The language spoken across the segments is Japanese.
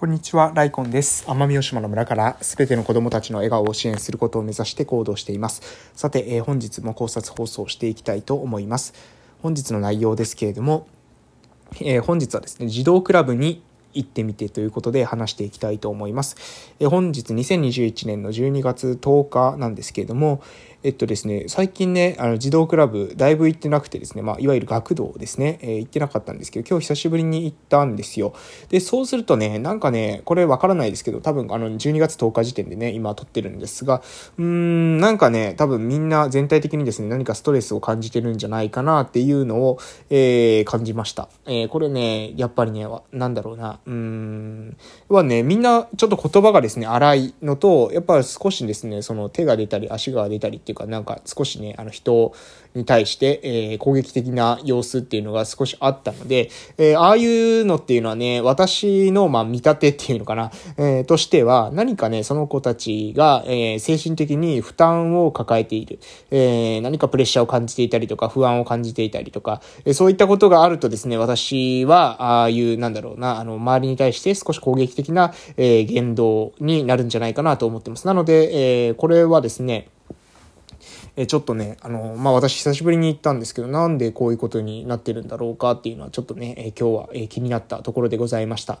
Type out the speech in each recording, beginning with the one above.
こんにちは、ライコンです。奄美大島の村からすべての子供たちの笑顔を支援することを目指して行動しています。さて、えー、本日も考察放送していきたいと思います。本日の内容ですけれども、えー、本日はですね、児童クラブに行ってみてということで話していきたいと思います。えー、本日2021年の12月10日なんですけれども、えっとですね、最近ね、あの児童クラブ、だいぶ行ってなくてですね、まあ、いわゆる学童ですね、えー、行ってなかったんですけど、今日久しぶりに行ったんですよ。で、そうするとね、なんかね、これわからないですけど、多分あの、12月10日時点でね、今撮ってるんですが、うーん、なんかね、多分みんな全体的にですね、何かストレスを感じてるんじゃないかなっていうのを、えー、感じました。えー、これね、やっぱりね、なんだろうな、うーん、はね、みんなちょっと言葉がですね、荒いのと、やっぱ少しですね、その手が出たり足が出たりってていうか、なんか少しね、あの人に対して、えー、攻撃的な様子っていうのが少しあったので、えー、ああいうのっていうのはね、私の、まあ、見立てっていうのかな、えー、としては、何かね、その子たちが、えー、精神的に負担を抱えている、えー、何かプレッシャーを感じていたりとか、不安を感じていたりとか、えー、そういったことがあるとですね、私は、ああいう、なんだろうな、あの、周りに対して少し攻撃的な、えー、言動になるんじゃないかなと思ってます。なので、えー、これはですね、えちょっとね、あの、まあ、私久しぶりに行ったんですけど、なんでこういうことになってるんだろうかっていうのはちょっとね、え今日は、え気になったところでございました。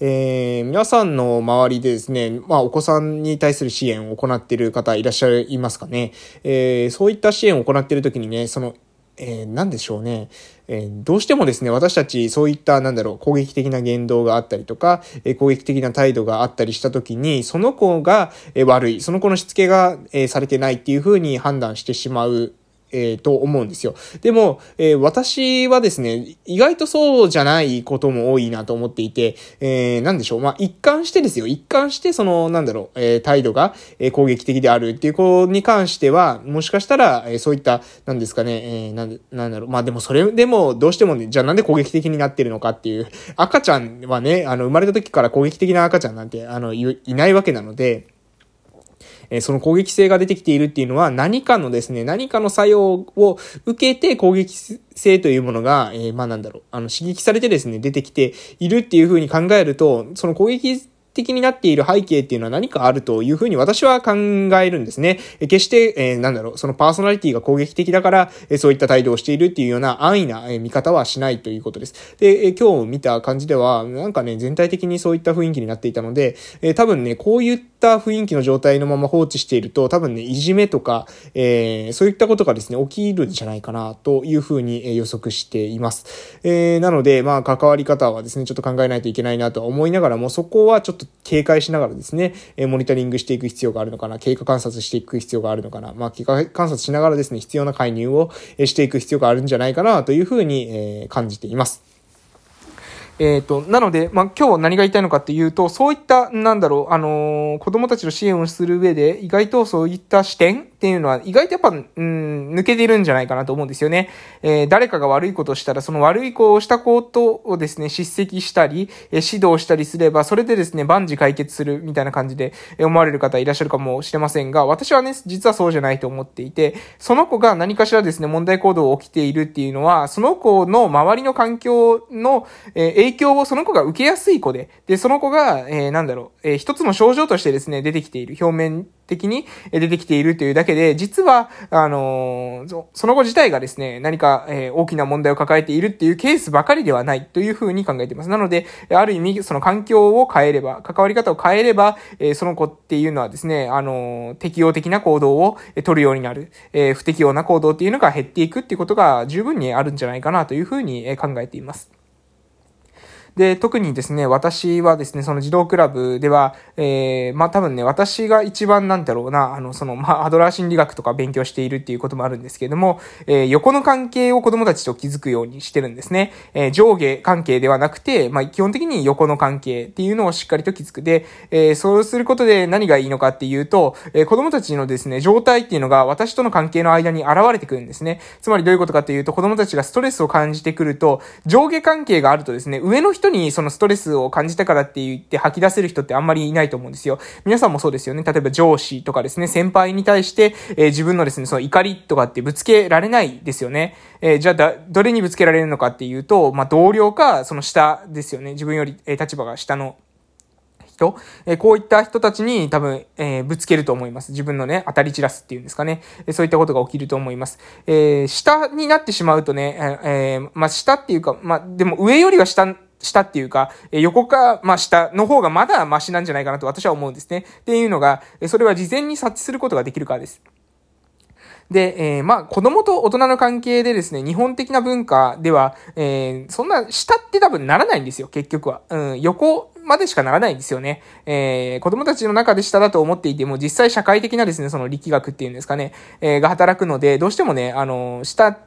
えー、皆さんの周りでですね、まあ、お子さんに対する支援を行っている方いらっしゃいますかね。えー、そういった支援を行っているときにね、その、えー、何でしょうね。えー、どうしてもですね、私たちそういった、なんだろう、攻撃的な言動があったりとか、えー、攻撃的な態度があったりした時に、その子が、え悪い、その子のしつけが、えされてないっていうふうに判断してしまうえー、と思うんですよ。でも、えー、私はですね、意外とそうじゃないことも多いなと思っていて、えー、なんでしょう。まあ、一貫してですよ。一貫して、その、なんだろう、えー、態度が、え、攻撃的であるっていう子に関しては、もしかしたら、え、そういった、なんですかね、えー、なん、なんだろう。まあ、でもそれでも、どうしてもね、じゃあなんで攻撃的になってるのかっていう、赤ちゃんはね、あの、生まれた時から攻撃的な赤ちゃんなんて、あの、いないわけなので、えその攻撃性が出てきているっていうのは何かのですね、何かの作用を受けて攻撃性というものが、え、まあなんだろう、あの刺激されてですね、出てきているっていうふうに考えると、その攻撃的になっている背景っていうのは何かあるというふうに私は考えるんですね。え決して、えー、なんだろう、そのパーソナリティが攻撃的だから、えー、そういった態度をしているっていうような安易な、えー、見方はしないということです。で、えー、今日見た感じでは、なんかね、全体的にそういった雰囲気になっていたので、えー、多分ね、こういった雰囲気の状態のまま放置していると、多分ね、いじめとか、えー、そういったことがですね、起きるんじゃないかな、というふうに予測しています。えー、なので、まあ、関わり方はですね、ちょっと考えないといけないなとは思いながらも、そこはちょっと警戒しながらですね、えモニタリングしていく必要があるのかな、経過観察していく必要があるのかな、まあ、経過観察しながらですね、必要な介入をしていく必要があるんじゃないかなというふうに、え感じています。えっ、ー、と、なので、まあ、今日何が言いたいのかっていうと、そういった、なんだろう、あのー、子供たちの支援をする上で、意外とそういった視点っていうのは、意外とやっぱ、うん、抜けてるんじゃないかなと思うんですよね。えー、誰かが悪いことをしたら、その悪い子をしたことをですね、叱責したり、え指導したりすれば、それでですね、万事解決するみたいな感じで思われる方いらっしゃるかもしれませんが、私はね、実はそうじゃないと思っていて、その子が何かしらですね、問題行動を起きているっていうのは、その子の周りの環境の、えー影響をその子が受けやすい子で、で、その子が、えー、なんだろう、えー、一つの症状としてですね、出てきている、表面的に出てきているというだけで、実は、あの、その子自体がですね、何か、え、大きな問題を抱えているっていうケースばかりではないというふうに考えています。なので、ある意味、その環境を変えれば、関わり方を変えれば、え、その子っていうのはですね、あの、適応的な行動を取るようになる、え、不適応な行動っていうのが減っていくっていうことが十分にあるんじゃないかなというふうに考えています。で、特にですね、私はですね、その児童クラブでは、えー、まあ、多分ね、私が一番なんだろうな、あの、その、まあ、アドラー心理学とか勉強しているっていうこともあるんですけれども、えー、横の関係を子供たちと築くようにしてるんですね。えー、上下関係ではなくて、まあ、基本的に横の関係っていうのをしっかりと築く。で、えー、そうすることで何がいいのかっていうと、えー、子供たちのですね、状態っていうのが私との関係の間に現れてくるんですね。つまりどういうことかっていうと、子供たちがストレスを感じてくると、上下関係があるとですね、上の人人にそのストレスを感じたからって言って吐き出せる人ってあんまりいないと思うんですよ。皆さんもそうですよね。例えば上司とかですね、先輩に対して、えー、自分のですね、その怒りとかってぶつけられないですよね。えー、じゃあだ、どれにぶつけられるのかっていうと、まあ、同僚か、その下ですよね。自分より、えー、立場が下のと、えこういった人たちに多分、えー、ぶつけると思います。自分のね、当たり散らすっていうんですかね。えそういったことが起きると思います。えー、下になってしまうとね、えー、まあ、下っていうか、まあ、でも上よりは下、下っていうか、横か、ま、下の方がまだマシなんじゃないかなと私は思うんですね。っていうのが、それは事前に察知することができるからです。で、えー、まあ、子供と大人の関係でですね、日本的な文化では、えー、そんな、下って多分ならないんですよ、結局は。うん、横までしかならないんですよね。えー、子供たちの中で下だと思っていても、実際社会的なですね、その力学っていうんですかね、えー、が働くので、どうしてもね、あの、下、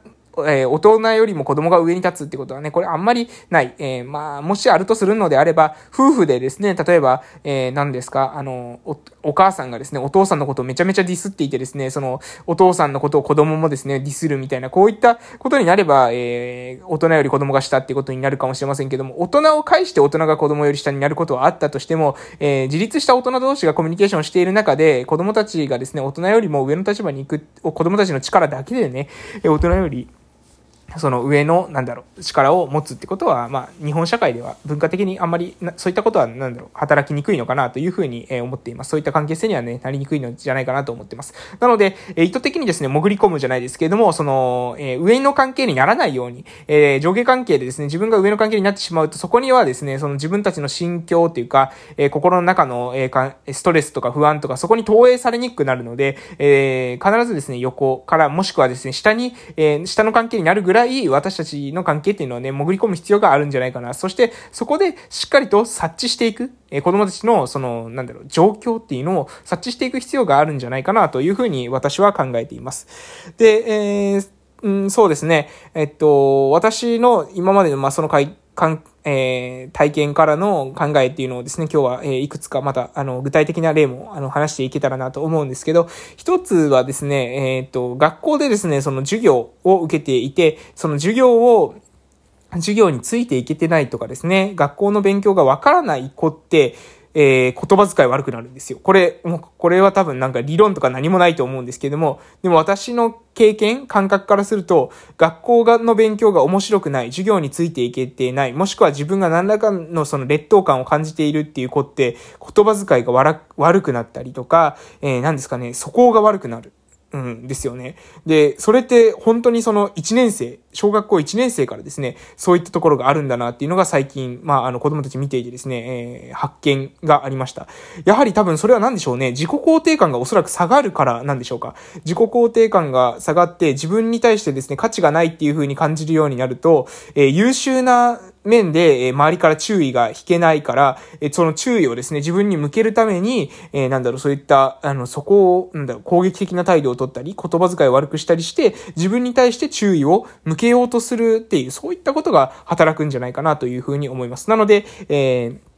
えー、大人よりも子供が上に立つってことはね、これあんまりない。えー、まあ、もしあるとするのであれば、夫婦でですね、例えば、えー、何ですか、あの、お、お母さんがですね、お父さんのことをめちゃめちゃディスっていてですね、その、お父さんのことを子供もですね、ディスるみたいな、こういったことになれば、えー、大人より子供が下ってことになるかもしれませんけども、大人を介して大人が子供より下になることはあったとしても、えー、自立した大人同士がコミュニケーションしている中で、子供たちがですね、大人よりも上の立場に行く、子供たちの力だけでねえ、大人よりその上の、なんだろう、力を持つってことは、まあ、日本社会では文化的にあんまり、そういったことは、なんだろう、働きにくいのかなというふうに、思っています。そういった関係性にはね、なりにくいのじゃないかなと思ってます。なので、意図的にですね、潜り込むじゃないですけれども、その、え上の関係にならないように、え上下関係でですね、自分が上の関係になってしまうと、そこにはですね、その自分たちの心境っていうか、え心の中の、えストレスとか不安とか、そこに投影されにくくなるので、え必ずですね、横から、もしくはですね、下に、え下の関係になるぐらい、私たちの関係っていうのはね、潜り込む必要があるんじゃないかな。そして、そこでしっかりと察知していく、えー、子供たちの、その、なんだろう、状況っていうのを察知していく必要があるんじゃないかなというふうに私は考えています。で、えー、うん、そうですね。えっと、私の今までの、まあ、その会、関係、えー、体験からの考えっていうのをですね、今日は、えー、いくつかまた、あの、具体的な例も、あの、話していけたらなと思うんですけど、一つはですね、えっ、と、学校でですね、その授業を受けていて、その授業を、授業についていけてないとかですね、学校の勉強がわからない子って、えー、言葉遣い悪くなるんですよ。これ、もう、これは多分なんか理論とか何もないと思うんですけども、でも私の経験、感覚からすると、学校の勉強が面白くない、授業についていけてない、もしくは自分が何らかのその劣等感を感じているっていう子って、言葉遣いが悪くなったりとか、えー、何ですかね、素行が悪くなる。うん、ですよね。で、それって本当にその1年生、小学校1年生からですね、そういったところがあるんだなっていうのが最近、まあ、あの子供たち見ていてですね、えー、発見がありました。やはり多分それは何でしょうね、自己肯定感がおそらく下がるからなんでしょうか。自己肯定感が下がって自分に対してですね、価値がないっていう風に感じるようになると、えー、優秀な面で、え周りから注意が引けないから、えその注意をですね、自分に向けるために、えなんだろう、そういった、あの、そこを、なんだろ、攻撃的な態度を取ったり、言葉遣いを悪くしたりして、自分に対して注意を向けようとするっていう、そういったことが働くんじゃないかなというふうに思います。なので、えー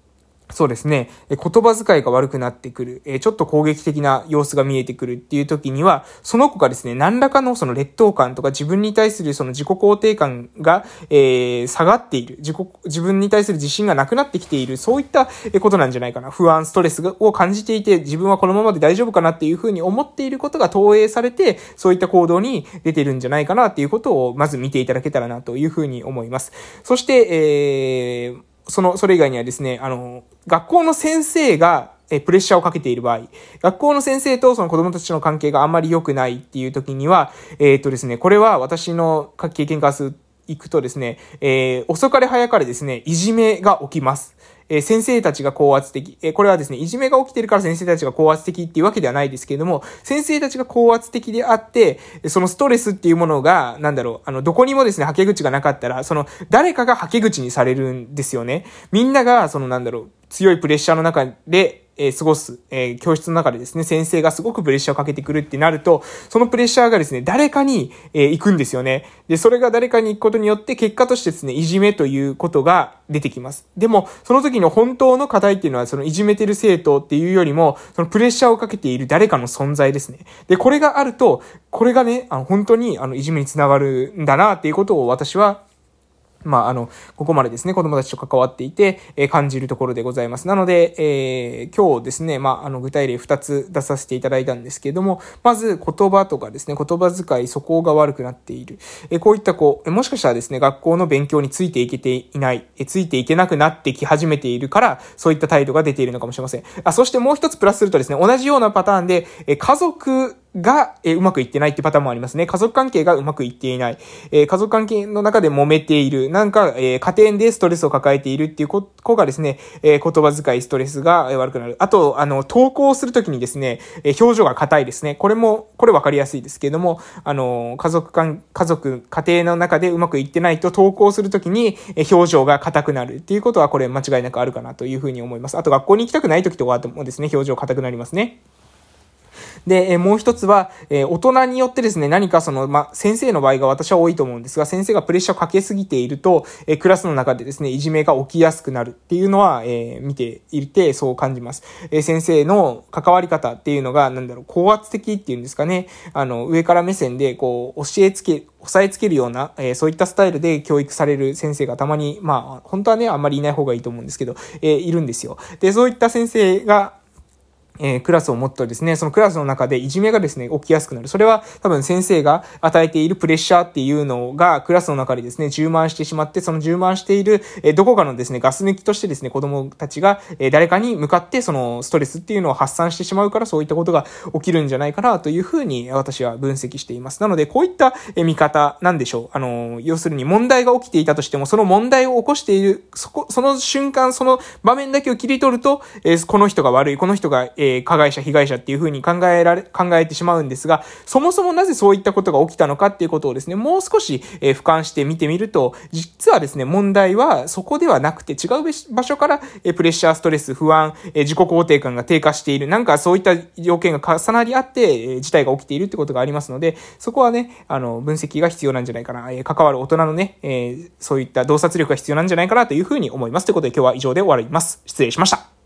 そうですね。言葉遣いが悪くなってくる。ちょっと攻撃的な様子が見えてくるっていう時には、その子がですね、何らかのその劣等感とか自分に対するその自己肯定感が、えー、下がっている。自己、自分に対する自信がなくなってきている。そういったことなんじゃないかな。不安、ストレスを感じていて、自分はこのままで大丈夫かなっていうふうに思っていることが投影されて、そういった行動に出てるんじゃないかなっていうことを、まず見ていただけたらなというふうに思います。そして、えー、その、それ以外にはですね、あの、学校の先生が、え、プレッシャーをかけている場合、学校の先生とその子供たちの関係があんまり良くないっていう時には、えっ、ー、とですね、これは私の経験からす行くとですね、えー、遅かれ早かれですね、いじめが起きます。え、先生たちが高圧的。え、これはですね、いじめが起きてるから先生たちが高圧的っていうわけではないですけれども、先生たちが高圧的であって、そのストレスっていうものが、なんだろう、あの、どこにもですね、はけ口がなかったら、その、誰かがはけ口にされるんですよね。みんなが、その、なんだろう、強いプレッシャーの中で、え過ごす、え教室の中でですね、先生がすごくプレッシャーをかけてくるってなると、そのプレッシャーがですね、誰かに、え行くんですよね。で、それが誰かに行くことによって、結果としてですね、いじめということが出てきます。でも、その時の本当の課題っていうのは、そのいじめてる生徒っていうよりも、そのプレッシャーをかけている誰かの存在ですね。で、これがあると、これがね、あの本当にあのいじめにつながるんだなっていうことを私はまあ、あの、ここまでですね、子供たちと関わっていて、えー、感じるところでございます。なので、えー、今日ですね、まあ、あの、具体例2つ出させていただいたんですけれども、まず言葉とかですね、言葉遣い、素行が悪くなっている。えー、こういった子、もしかしたらですね、学校の勉強についていけていない、え、ついていけなくなってき始めているから、そういった態度が出ているのかもしれません。あ、そしてもう一つプラスするとですね、同じようなパターンで、え、家族が、え、うまくいってないってパターンもありますね。家族関係がうまくいっていない。え、家族関係の中で揉めている。なんか、えー、家庭でストレスを抱えているっていう子がですね、えー、言葉遣い、ストレスが悪くなる。あと、あの、投稿するときにですね、えー、表情が硬いですね。これも、これ分かりやすいですけれども、あの、家族間、家族、家庭の中でうまくいってないと投稿するときに、えー、表情が硬くなるっていうことは、これ間違いなくあるかなというふうに思います。あと、学校に行きたくないときとかもですね、表情硬くなりますね。で、えもう一つは、え大人によってですね、何かその、ま先生の場合が私は多いと思うんですが、先生がプレッシャーをかけすぎていると、えクラスの中でですね、いじめが起きやすくなるっていうのは、え見ていて、そう感じます。え先生の関わり方っていうのが、なんだろう、高圧的っていうんですかね、あの、上から目線で、こう、教えつけ、押さえつけるような、えー、そういったスタイルで教育される先生がたまに、まあ、本当はね、あんまりいない方がいいと思うんですけど、えー、いるんですよ。で、そういった先生が、え、クラスを持つとですね、そのクラスの中でいじめがですね、起きやすくなる。それは多分先生が与えているプレッシャーっていうのがクラスの中でですね、充満してしまって、その充満している、え、どこかのですね、ガス抜きとしてですね、子供たちが、え、誰かに向かってそのストレスっていうのを発散してしまうから、そういったことが起きるんじゃないかなというふうに私は分析しています。なので、こういった、見方なんでしょう。あの、要するに問題が起きていたとしても、その問題を起こしている、そこ、その瞬間、その場面だけを切り取ると、えこの人が悪い、この人が、ええ加害者、被害者、っていうふうに考えられ、考えてしまうんですが、そもそもなぜそういったことが起きたのかっていうことをですね、もう少し、えー、俯瞰して見てみると、実はですね、問題はそこではなくて違う場所から、えー、プレッシャー、ストレス、不安、えー、自己肯定感が低下している、なんかそういった条件が重なり合って、えー、事態が起きているってことがありますので、そこはね、あの、分析が必要なんじゃないかな、えー、関わる大人のね、えー、そういった洞察力が必要なんじゃないかなというふうに思います。ということで今日は以上で終わります。失礼しました。